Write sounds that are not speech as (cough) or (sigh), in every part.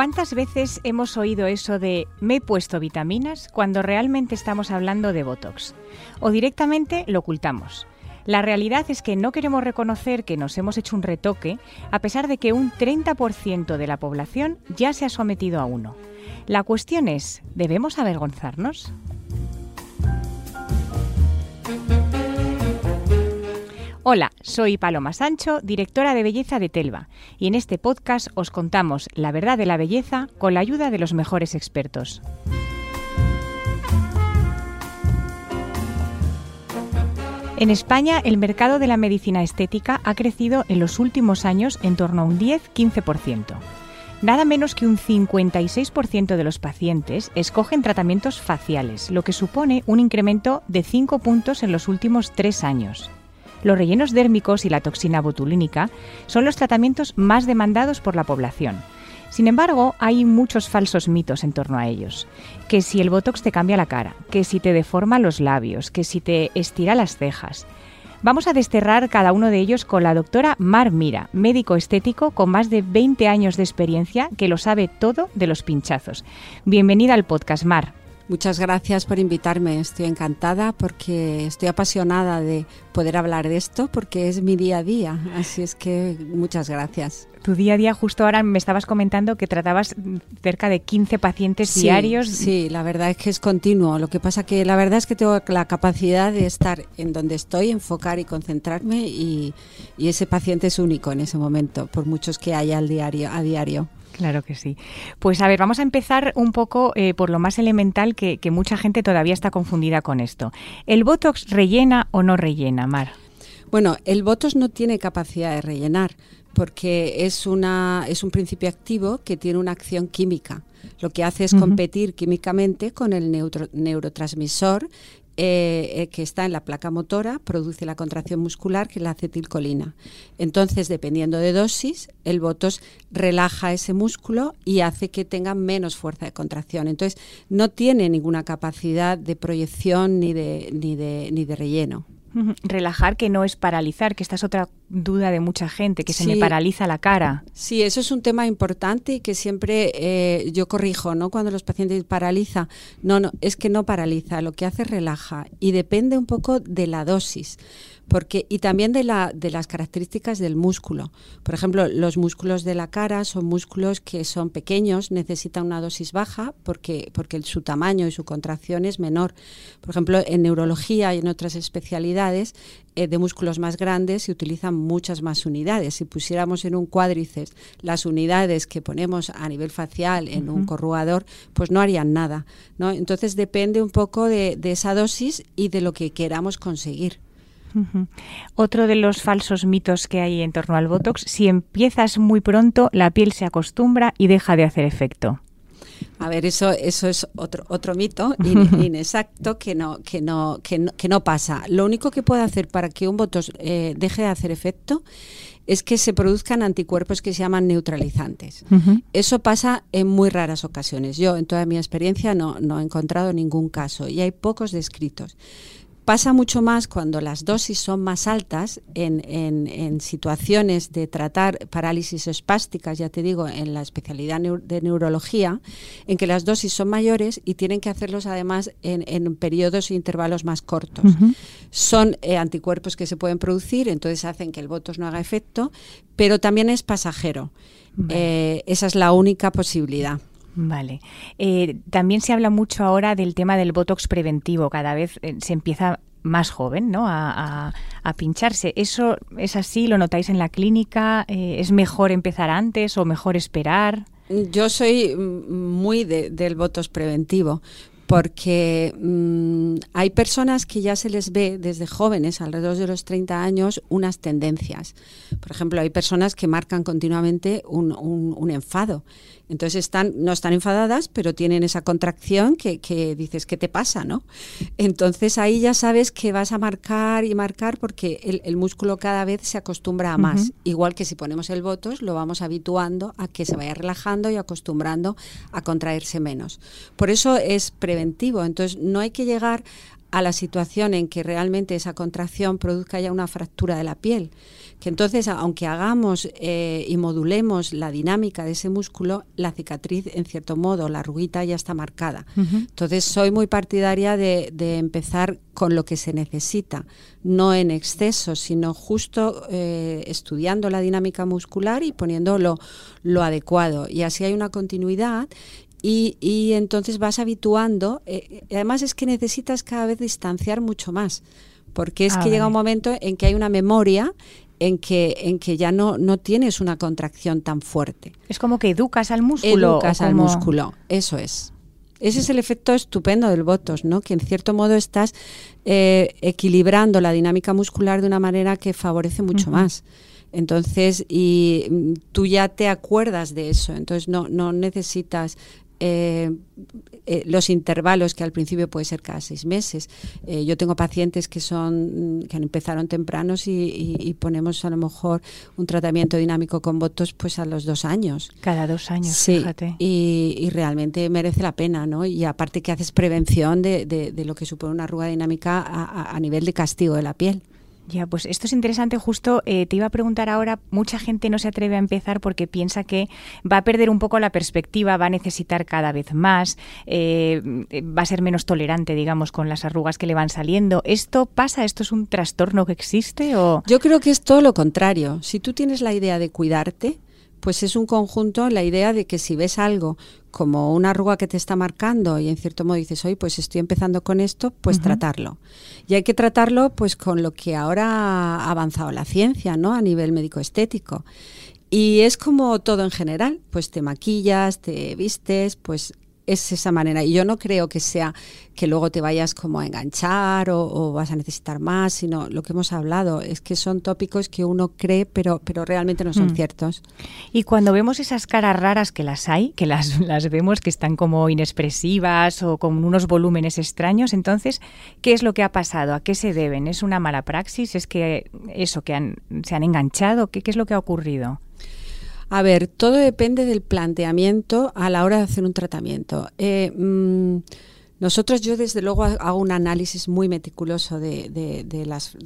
¿Cuántas veces hemos oído eso de me he puesto vitaminas cuando realmente estamos hablando de Botox? O directamente lo ocultamos. La realidad es que no queremos reconocer que nos hemos hecho un retoque, a pesar de que un 30% de la población ya se ha sometido a uno. La cuestión es, ¿debemos avergonzarnos? Hola, soy Paloma Sancho, directora de belleza de Telva, y en este podcast os contamos la verdad de la belleza con la ayuda de los mejores expertos. En España, el mercado de la medicina estética ha crecido en los últimos años en torno a un 10-15%. Nada menos que un 56% de los pacientes escogen tratamientos faciales, lo que supone un incremento de 5 puntos en los últimos 3 años. Los rellenos dérmicos y la toxina botulínica son los tratamientos más demandados por la población. Sin embargo, hay muchos falsos mitos en torno a ellos. Que si el Botox te cambia la cara, que si te deforma los labios, que si te estira las cejas. Vamos a desterrar cada uno de ellos con la doctora Mar Mira, médico estético con más de 20 años de experiencia que lo sabe todo de los pinchazos. Bienvenida al podcast, Mar. Muchas gracias por invitarme. Estoy encantada porque estoy apasionada de poder hablar de esto porque es mi día a día. Así es que muchas gracias. Tu día a día, justo ahora me estabas comentando que tratabas cerca de 15 pacientes diarios. Sí, la verdad es que es continuo. Lo que pasa que la verdad es que tengo la capacidad de estar en donde estoy, enfocar y concentrarme y, y ese paciente es único en ese momento, por muchos que haya al diario, a diario. Claro que sí. Pues a ver, vamos a empezar un poco eh, por lo más elemental que, que mucha gente todavía está confundida con esto. ¿El Botox rellena o no rellena, Mar? Bueno, el Botox no tiene capacidad de rellenar porque es, una, es un principio activo que tiene una acción química. Lo que hace es competir químicamente con el neurotransmisor eh, eh, que está en la placa motora produce la contracción muscular que es la acetilcolina. Entonces, dependiendo de dosis, el botox relaja ese músculo y hace que tenga menos fuerza de contracción. Entonces, no tiene ninguna capacidad de proyección ni de, ni de, ni de relleno. Relajar que no es paralizar, que esta es otra duda de mucha gente, que se me paraliza la cara. Sí, eso es un tema importante y que siempre eh, yo corrijo, ¿no? Cuando los pacientes paraliza, no, no, es que no paraliza, lo que hace es relaja y depende un poco de la dosis porque y también de, la, de las características del músculo. Por ejemplo, los músculos de la cara son músculos que son pequeños, necesitan una dosis baja porque, porque su tamaño y su contracción es menor. Por ejemplo, en neurología y en otras especialidades eh, de músculos más grandes se utilizan muchas más unidades. Si pusiéramos en un cuádriceps las unidades que ponemos a nivel facial en un corrugador, pues no harían nada. ¿no? Entonces depende un poco de, de esa dosis y de lo que queramos conseguir. Otro de los falsos mitos que hay en torno al Botox, si empiezas muy pronto, la piel se acostumbra y deja de hacer efecto. A ver, eso, eso es otro, otro mito (laughs) inexacto que no, que, no, que, no, que no pasa. Lo único que puede hacer para que un Botox eh, deje de hacer efecto es que se produzcan anticuerpos que se llaman neutralizantes. Eso pasa en muy raras ocasiones. Yo, en toda mi experiencia, no, no he encontrado ningún caso y hay pocos descritos. Pasa mucho más cuando las dosis son más altas en, en, situaciones de tratar parálisis espásticas, ya te digo, en la especialidad de neurología, en que las dosis son mayores y tienen que hacerlos además en, en periodos e intervalos más cortos. Son eh, anticuerpos que se pueden producir, entonces hacen que el botox no haga efecto, pero también es pasajero. Eh, esa es la única posibilidad. Vale. Eh, también se habla mucho ahora del tema del Botox preventivo. Cada vez eh, se empieza más joven ¿no? A, pincharse. ¿Eso es así? ¿Lo notáis en la clínica? Eh, ¿Es mejor empezar antes o mejor esperar? Yo soy muy del Botox preventivo porque mm, hay personas que ya se les ve desde jóvenes, alrededor de los 30 años, unas tendencias. Por ejemplo, hay personas que marcan continuamente un, un enfado entonces están, no están enfadadas, pero tienen esa contracción que, que, dices, ¿qué te pasa? ¿no? Entonces ahí ya sabes que vas a marcar y marcar porque el, el músculo cada vez se acostumbra a más. Igual que si ponemos el botos, lo vamos habituando a que se vaya relajando y acostumbrando a contraerse menos. Por eso es preventivo. Entonces no hay que llegar a la situación en que realmente esa contracción produzca ya una fractura de la piel que entonces, aunque hagamos eh, y modulemos la dinámica de ese músculo, la cicatriz, en cierto modo, la arruguita ya está marcada. Entonces, soy muy partidaria de, empezar con lo que se necesita, no en exceso, sino justo eh, estudiando la dinámica muscular y poniendo lo, adecuado. Y así hay una continuidad y, entonces vas habituando. Eh, además es que necesitas cada vez distanciar mucho más, porque es ah, que llega un momento en que hay una memoria en que, en que ya no, no tienes una contracción tan fuerte. Es como que educas al músculo. Educas al músculo, eso es. Ese es el efecto estupendo del botos, ¿no? Que en cierto modo estás eh, equilibrando la dinámica muscular de una manera que favorece mucho más. Entonces, y mm, tú ya te acuerdas de eso, entonces no, no necesitas eh, eh, los intervalos que al principio puede ser cada seis meses. Eh, yo tengo pacientes que son que empezaron tempranos y, ponemos a lo mejor un tratamiento dinámico con votos pues a los dos años. Cada dos años, sí, fíjate. Y, realmente merece la pena, ¿no? Y aparte que haces prevención de, lo que supone una arruga dinámica a nivel de castigo de la piel. Ya, pues esto es interesante. Justo eh, te iba a preguntar ahora, mucha gente no se atreve a empezar porque piensa que va a perder un poco la perspectiva, va a necesitar cada vez más, eh, va a ser menos tolerante, digamos, con las arrugas que le van saliendo. ¿Esto pasa? ¿Esto es un trastorno que existe? O? Yo creo que es todo lo contrario. Si tú tienes la idea de cuidarte, pues es un conjunto la idea de que si ves algo como una arruga que te está marcando y en cierto modo dices, hoy pues estoy empezando con esto, pues tratarlo. Y hay que tratarlo pues con lo que ahora ha avanzado la ciencia, ¿no? A nivel médico estético. Y es como todo en general, pues te maquillas, te vistes, pues es esa manera. Y yo no creo que sea que luego te vayas como a enganchar o, vas a necesitar más, sino lo que hemos hablado es que son tópicos que uno cree, pero, pero realmente no son mm. ciertos. Y cuando vemos esas caras raras que las hay, que las, (laughs) las vemos que están como inexpresivas o con unos volúmenes extraños, entonces, ¿qué es lo que ha pasado? ¿A qué se deben? ¿Es una mala praxis? ¿Es que eso, que han, se han enganchado? ¿Qué, qué es lo que ha ocurrido? A ver, todo depende del planteamiento a la hora de hacer un tratamiento. Eh, mm, nosotros, yo desde luego hago un análisis muy meticuloso de, las,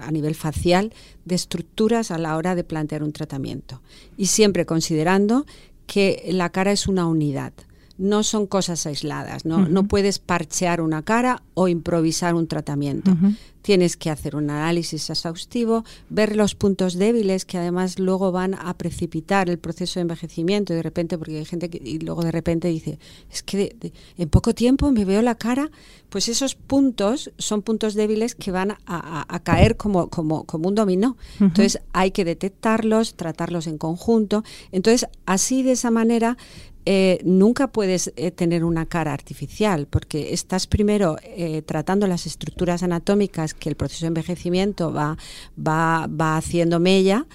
a nivel facial de estructuras a la hora de plantear un tratamiento y siempre considerando que la cara es una unidad no son cosas aisladas, ¿no? no puedes parchear una cara o improvisar un tratamiento. Tienes que hacer un análisis exhaustivo, ver los puntos débiles que además luego van a precipitar el proceso de envejecimiento y de repente, porque hay gente que y luego de repente dice, es que en poco tiempo me veo la cara, pues esos puntos son puntos débiles que van a, caer como, como, como, un dominó. Entonces hay que detectarlos, tratarlos en conjunto. Entonces así de esa manera eh, nunca puedes eh, tener una cara artificial porque estás primero eh, tratando las estructuras anatómicas que el proceso de envejecimiento va, va, va haciendo mella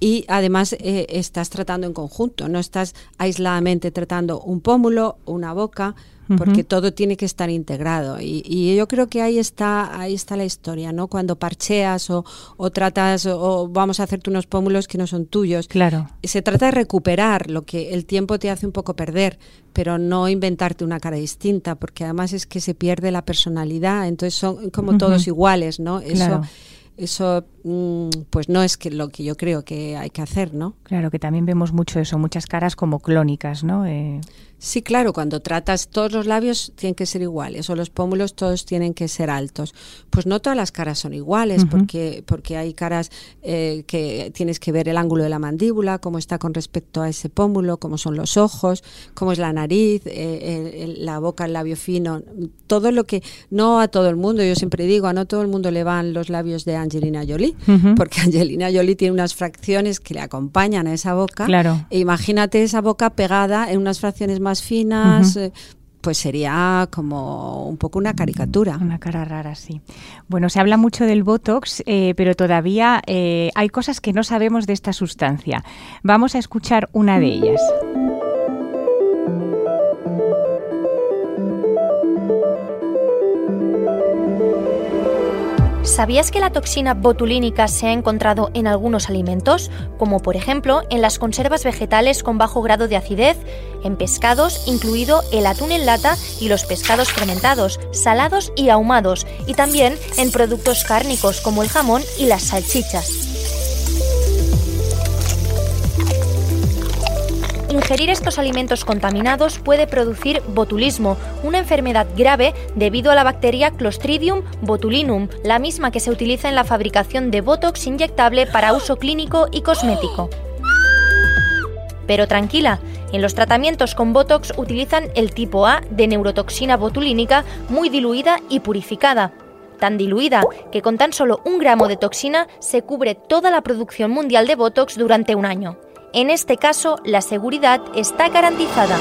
y además estás tratando en conjunto, no estás aisladamente tratando un pómulo, una boca, porque todo tiene que estar integrado. Y, yo creo que ahí está, ahí está la historia, ¿no? Cuando parcheas o, tratas o, vamos a hacerte unos pómulos que no son tuyos. Claro. Se trata de recuperar lo que el tiempo te hace un poco perder, pero no inventarte una cara distinta, porque además es que se pierde la personalidad, entonces son como todos iguales, ¿no? Eso, eso mm, pues no es que lo que yo creo que hay que hacer, ¿no? Claro, que también vemos mucho eso, muchas caras como clónicas, ¿no? Eh, Sí, claro, cuando tratas todos los labios tienen que ser iguales o los pómulos todos tienen que ser altos. Pues no todas las caras son iguales porque, porque hay caras eh, que tienes que ver el ángulo de la mandíbula, cómo está con respecto a ese pómulo, cómo son los ojos, cómo es la nariz, eh, la boca, el labio fino, todo lo que no a todo el mundo, yo siempre digo, a no todo el mundo le van los labios de Angelina Jolie, porque (laughs) Angelina Jolie tiene unas fracciones que le acompañan a esa boca. Claro. E imagínate esa boca pegada en unas fracciones más finas. Eh, pues sería como un poco una caricatura. Una cara rara, sí. Bueno, se habla mucho del Botox, eh, pero todavía eh, hay cosas que no sabemos de esta sustancia. Vamos a escuchar una de ellas. ¿Sabías que la toxina botulínica se ha encontrado en algunos alimentos, como por ejemplo en las conservas vegetales con bajo grado de acidez, en pescados, incluido el atún en lata y los pescados fermentados, salados y ahumados, y también en productos cárnicos como el jamón y las salchichas? Ingerir estos alimentos contaminados puede producir botulismo, una enfermedad grave debido a la bacteria Clostridium botulinum, la misma que se utiliza en la fabricación de Botox inyectable para uso clínico y cosmético. Pero tranquila, en los tratamientos con Botox utilizan el tipo A de neurotoxina botulínica muy diluida y purificada. Tan diluida que con tan solo un gramo de toxina se cubre toda la producción mundial de Botox durante un año. En este caso, la seguridad está garantizada.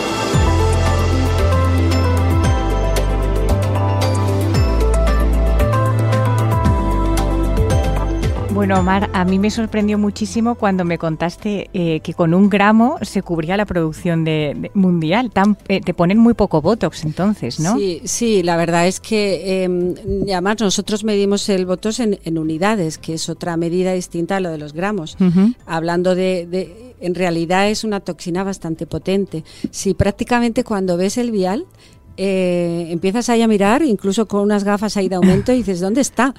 Bueno, Omar, a mí me sorprendió muchísimo cuando me contaste eh, que con un gramo se cubría la producción de, mundial. Eh, te ponen muy poco Botox entonces, ¿no? Sí, sí la verdad es que em, además nosotros medimos el Botox en, unidades, que es otra medida distinta a lo de los gramos. Hablando de, en realidad es una toxina bastante potente. Si prácticamente cuando ves el vial eh, empiezas ahí a mirar, incluso con unas gafas ahí de aumento, y dices, ¿dónde está?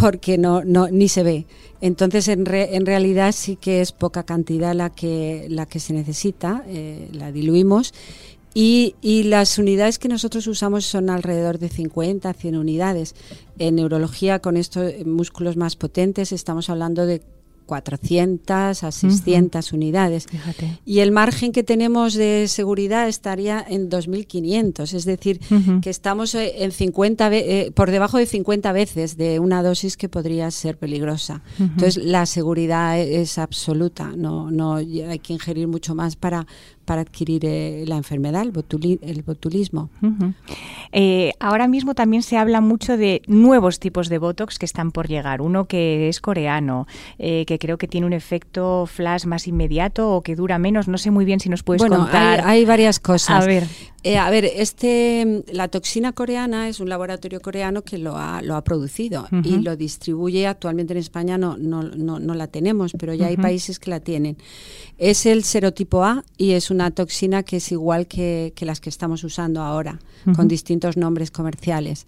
Porque no, no ni se ve. Entonces, en, en realidad sí que es poca cantidad la que, la que se necesita, eh, la diluimos. Y, y, las unidades que nosotros usamos son alrededor de 50, 100 unidades. En neurología, con estos músculos más potentes, estamos hablando de 400 a 600 unidades. Y el margen que tenemos de seguridad estaría en 2.500, es decir, que estamos eh, en 50 eh, por debajo de 50 veces de una dosis que podría ser peligrosa. Entonces, la seguridad es absoluta, no, no hay que ingerir mucho más para, para adquirir eh, la enfermedad, el, botulismo. Eh, ahora mismo también se habla mucho de nuevos tipos de Botox que están por llegar. Uno que es coreano, eh, que creo que tiene un efecto flash más inmediato o que dura menos. No sé muy bien si nos puedes bueno, contar. Hay, hay varias cosas. A ver. Eh, a ver, este, la toxina coreana es un laboratorio coreano que lo ha, lo ha producido y lo distribuye actualmente en España, no, no, no, la tenemos, pero ya hay países que la tienen. Es el serotipo A y es una toxina que es igual que, las que estamos usando ahora, con distintos nombres comerciales.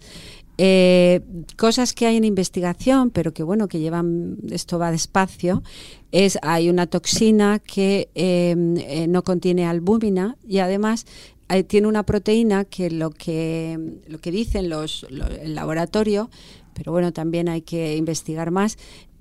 Eh, cosas que hay en investigación, pero que bueno, que llevan, esto va despacio, es hay una toxina que eh, no contiene albúmina y además tiene una proteína que lo que, lo que dicen los, el laboratorio, pero bueno, también hay que investigar más,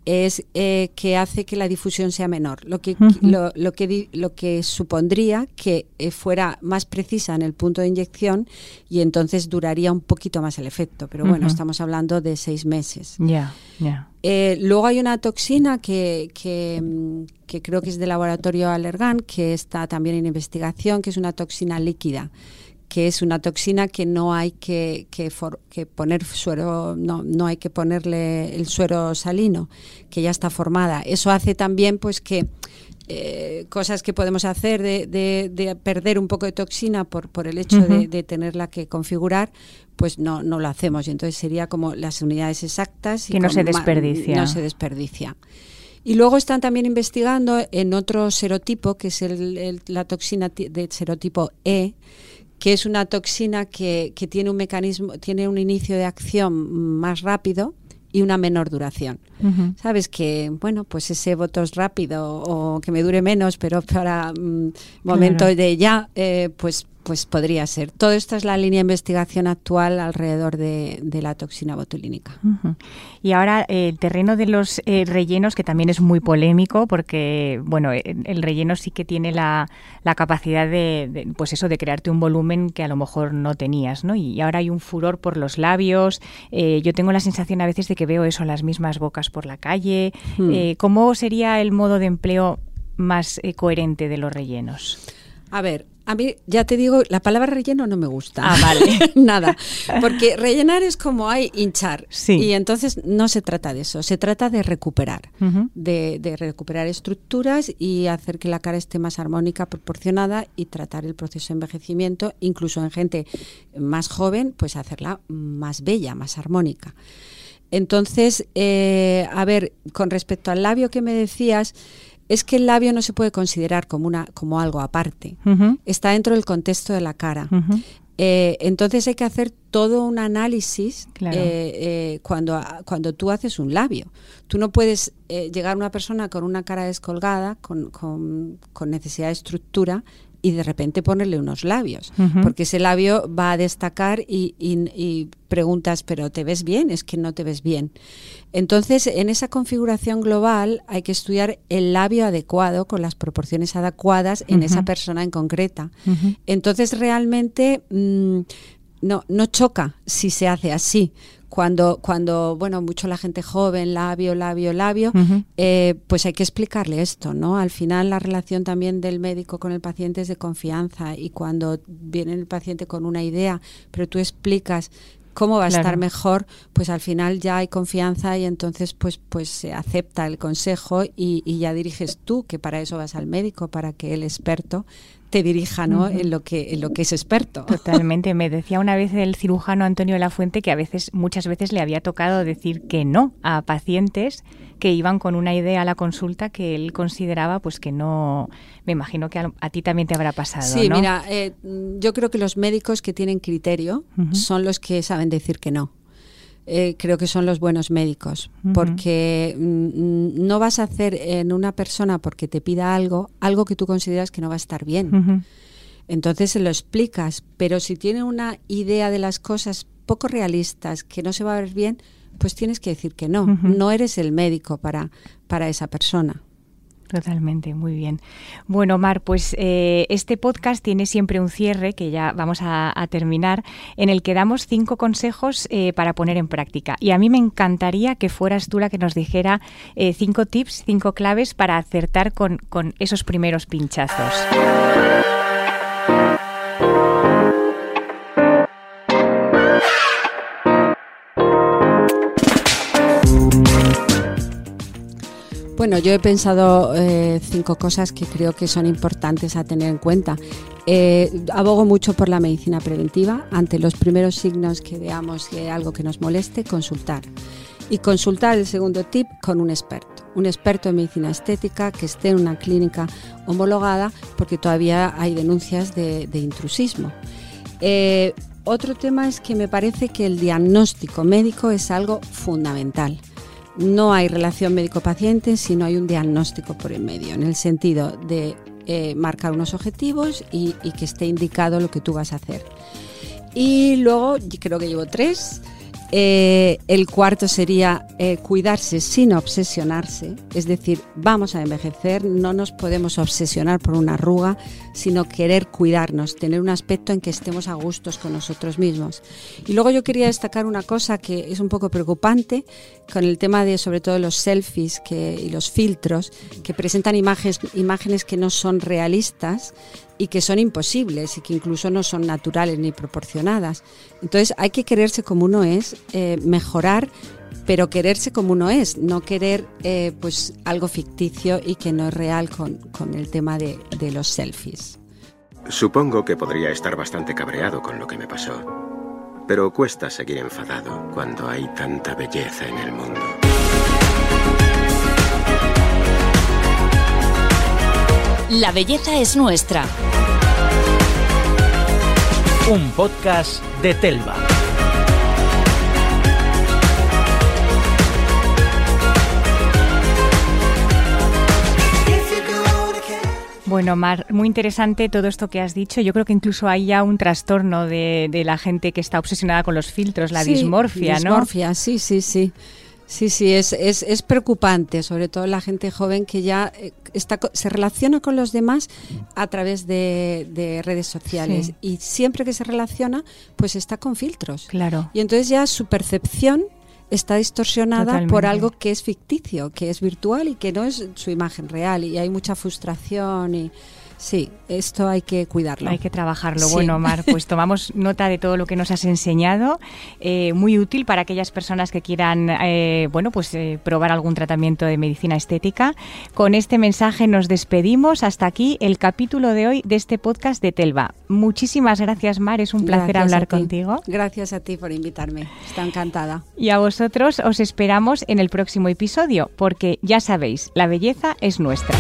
es eh, que hace que la difusión sea menor, lo que, lo, lo, que, lo que supondría que eh, fuera más precisa en el punto de inyección y entonces duraría un poquito más el efecto. Pero bueno, estamos hablando de seis meses. Ya, ya. Eh, luego hay una toxina que, que, que, creo que es del laboratorio Allergan, que está también en investigación, que es una toxina líquida que es una toxina que no hay que, que, poner suero, no, no hay que ponerle el suero salino, que ya está formada. Eso hace también pues que eh, cosas que podemos hacer de, de, perder un poco de toxina por, por el hecho de, tenerla que configurar, pues no, no lo hacemos. Y entonces sería como las unidades exactas. Y que no se desperdicia. No se desperdicia. Y luego están también investigando en otro serotipo, que es el, la toxina de serotipo E, que es una toxina que, que, tiene un mecanismo, tiene un inicio de acción más rápido y una menor duración. Sabes que, bueno, pues ese voto es rápido o que me dure menos, pero para mm, momento de ya, eh, pues pues podría ser. Todo esto es la línea de investigación actual alrededor de, la toxina botulínica. Y ahora eh, el terreno de los eh, rellenos, que también es muy polémico, porque bueno, eh, el relleno sí que tiene la, capacidad de, pues eso, de crearte un volumen que a lo mejor no tenías, ¿no? Y ahora hay un furor por los labios. yo tengo la sensación a veces de que veo eso, las mismas bocas por la calle. Hmm. ¿Cómo sería el modo de empleo más coherente de los rellenos? A ver, A mí, ya te digo, la palabra relleno no me gusta. Ah, vale. (laughs) Nada. Porque rellenar es como hay hinchar. Sí. Y entonces no se trata de eso, se trata de recuperar. De recuperar estructuras y hacer que la cara esté más armónica, proporcionada y tratar el proceso de envejecimiento, incluso en gente más joven, pues hacerla más bella, más armónica. Entonces, eh, a ver, con respecto al labio que me decías, es que el labio no se puede considerar como, una, como algo aparte. Está dentro del contexto de la cara. Eh, entonces hay que hacer todo un análisis Claro. eh, eh, cuando, cuando tú haces un labio. Tú no puedes llegar a una persona con una cara descolgada, con, con- con necesidad de estructura, y de repente ponerle unos labios, porque ese labio va a destacar y, y- y preguntas, pero ¿te ves bien? Es que no te ves bien. Entonces, en esa configuración global hay que estudiar el labio adecuado con las proporciones adecuadas en esa persona en concreta. Entonces realmente mm, no, no choca si se hace así. Cuando, cuando, bueno, mucho la gente joven, labio, labio, labio, eh, pues hay que explicarle esto, ¿no? Al final la relación también del médico con el paciente es de confianza y cuando viene el paciente con una idea, pero tú explicas cómo va a Claro. estar mejor, pues al final ya hay confianza y entonces pues, pues se acepta el consejo y, y ya diriges tú, que para eso vas al médico, para que el experto te dirija ¿no? En, lo que, en lo que es experto. Totalmente. Me decía una vez el cirujano Antonio de la Fuente que a veces, muchas veces le había tocado decir que no a pacientes que iban con una idea a la consulta que él consideraba pues que no. Me imagino que a, a ti también te habrá pasado. Sí, ¿no? mira, eh, yo creo que los médicos que tienen criterio son los que saben decir que no. Eh, creo que son los buenos médicos, porque mm, no vas a hacer en una persona porque te pida algo, algo que tú consideras que no va a estar bien. Entonces se lo explicas, pero si tiene una idea de las cosas poco realistas, que no se va a ver bien, pues tienes que decir que no. No eres el médico para, para esa persona. Totalmente, muy bien. Bueno, Mar, pues eh, este podcast tiene siempre un cierre, que ya vamos a, terminar, en el que damos cinco consejos eh, para poner en práctica. Y a mí me encantaría que fueras tú la que nos dijera eh, cinco tips, cinco claves para acertar con esos primeros pinchazos. Bueno, yo he pensado eh, cinco cosas que creo que son importantes a tener en cuenta. Eh, abogo mucho por la medicina preventiva. Ante los primeros signos que veamos de algo que nos moleste, consultar. Y consultar el segundo tip con un experto. Un experto en medicina estética que esté en una clínica homologada porque todavía hay denuncias de, de intrusismo. Eh, otro tema es que me parece que el diagnóstico médico es algo fundamental. No hay relación médico-paciente si no hay un diagnóstico por el medio, en el sentido de eh, marcar unos objetivos y, y que esté indicado lo que tú vas a hacer. Y luego, creo que llevo tres. Eh, el cuarto sería eh, cuidarse sin obsesionarse, es decir, vamos a envejecer, no nos podemos obsesionar por una arruga, sino querer cuidarnos, tener un aspecto en que estemos a gustos con nosotros mismos. Y luego yo quería destacar una cosa que es un poco preocupante con el tema de sobre todo los selfies y los filtros que presentan imágenes, imágenes que no son realistas y que son imposibles y que incluso no son naturales ni proporcionadas. Entonces hay que quererse como uno es, eh, mejorar, pero quererse como uno es, no querer eh, pues algo ficticio y que no es real con, con el tema de, de los selfies. Supongo que podría estar bastante cabreado con lo que me pasó. Pero cuesta seguir enfadado cuando hay tanta belleza en el mundo. La belleza es nuestra. Un podcast de Telva. Bueno, Mar, muy interesante todo esto que has dicho. Yo creo que incluso hay ya un trastorno de, de la gente que está obsesionada con los filtros, la Sí, dismorfia, ¿no? Dismorfia, sí, sí, sí. Sí, sí, es, es, es preocupante, sobre todo la gente joven que ya eh, está, se relaciona con los demás a través de, de redes sociales Sí. y siempre que se relaciona, pues está con filtros. Claro. Y entonces ya su percepción está distorsionada por algo que es ficticio, que es virtual y que no es su imagen real. Y hay mucha frustración y Sí, esto hay que cuidarlo. Hay que trabajarlo. Sí. Bueno, Mar, pues (laughs) tomamos nota de todo lo que nos has enseñado. Eh, muy útil para aquellas personas que quieran, eh, bueno, pues eh, probar algún tratamiento de medicina estética. Con este mensaje nos despedimos. Hasta aquí el capítulo de hoy de este podcast de Telva. Muchísimas gracias, Mar. Es un placer Gracias hablar contigo. Gracias a ti por invitarme. Está encantada. Y a vosotros os esperamos en el próximo episodio, porque ya sabéis, la belleza es nuestra.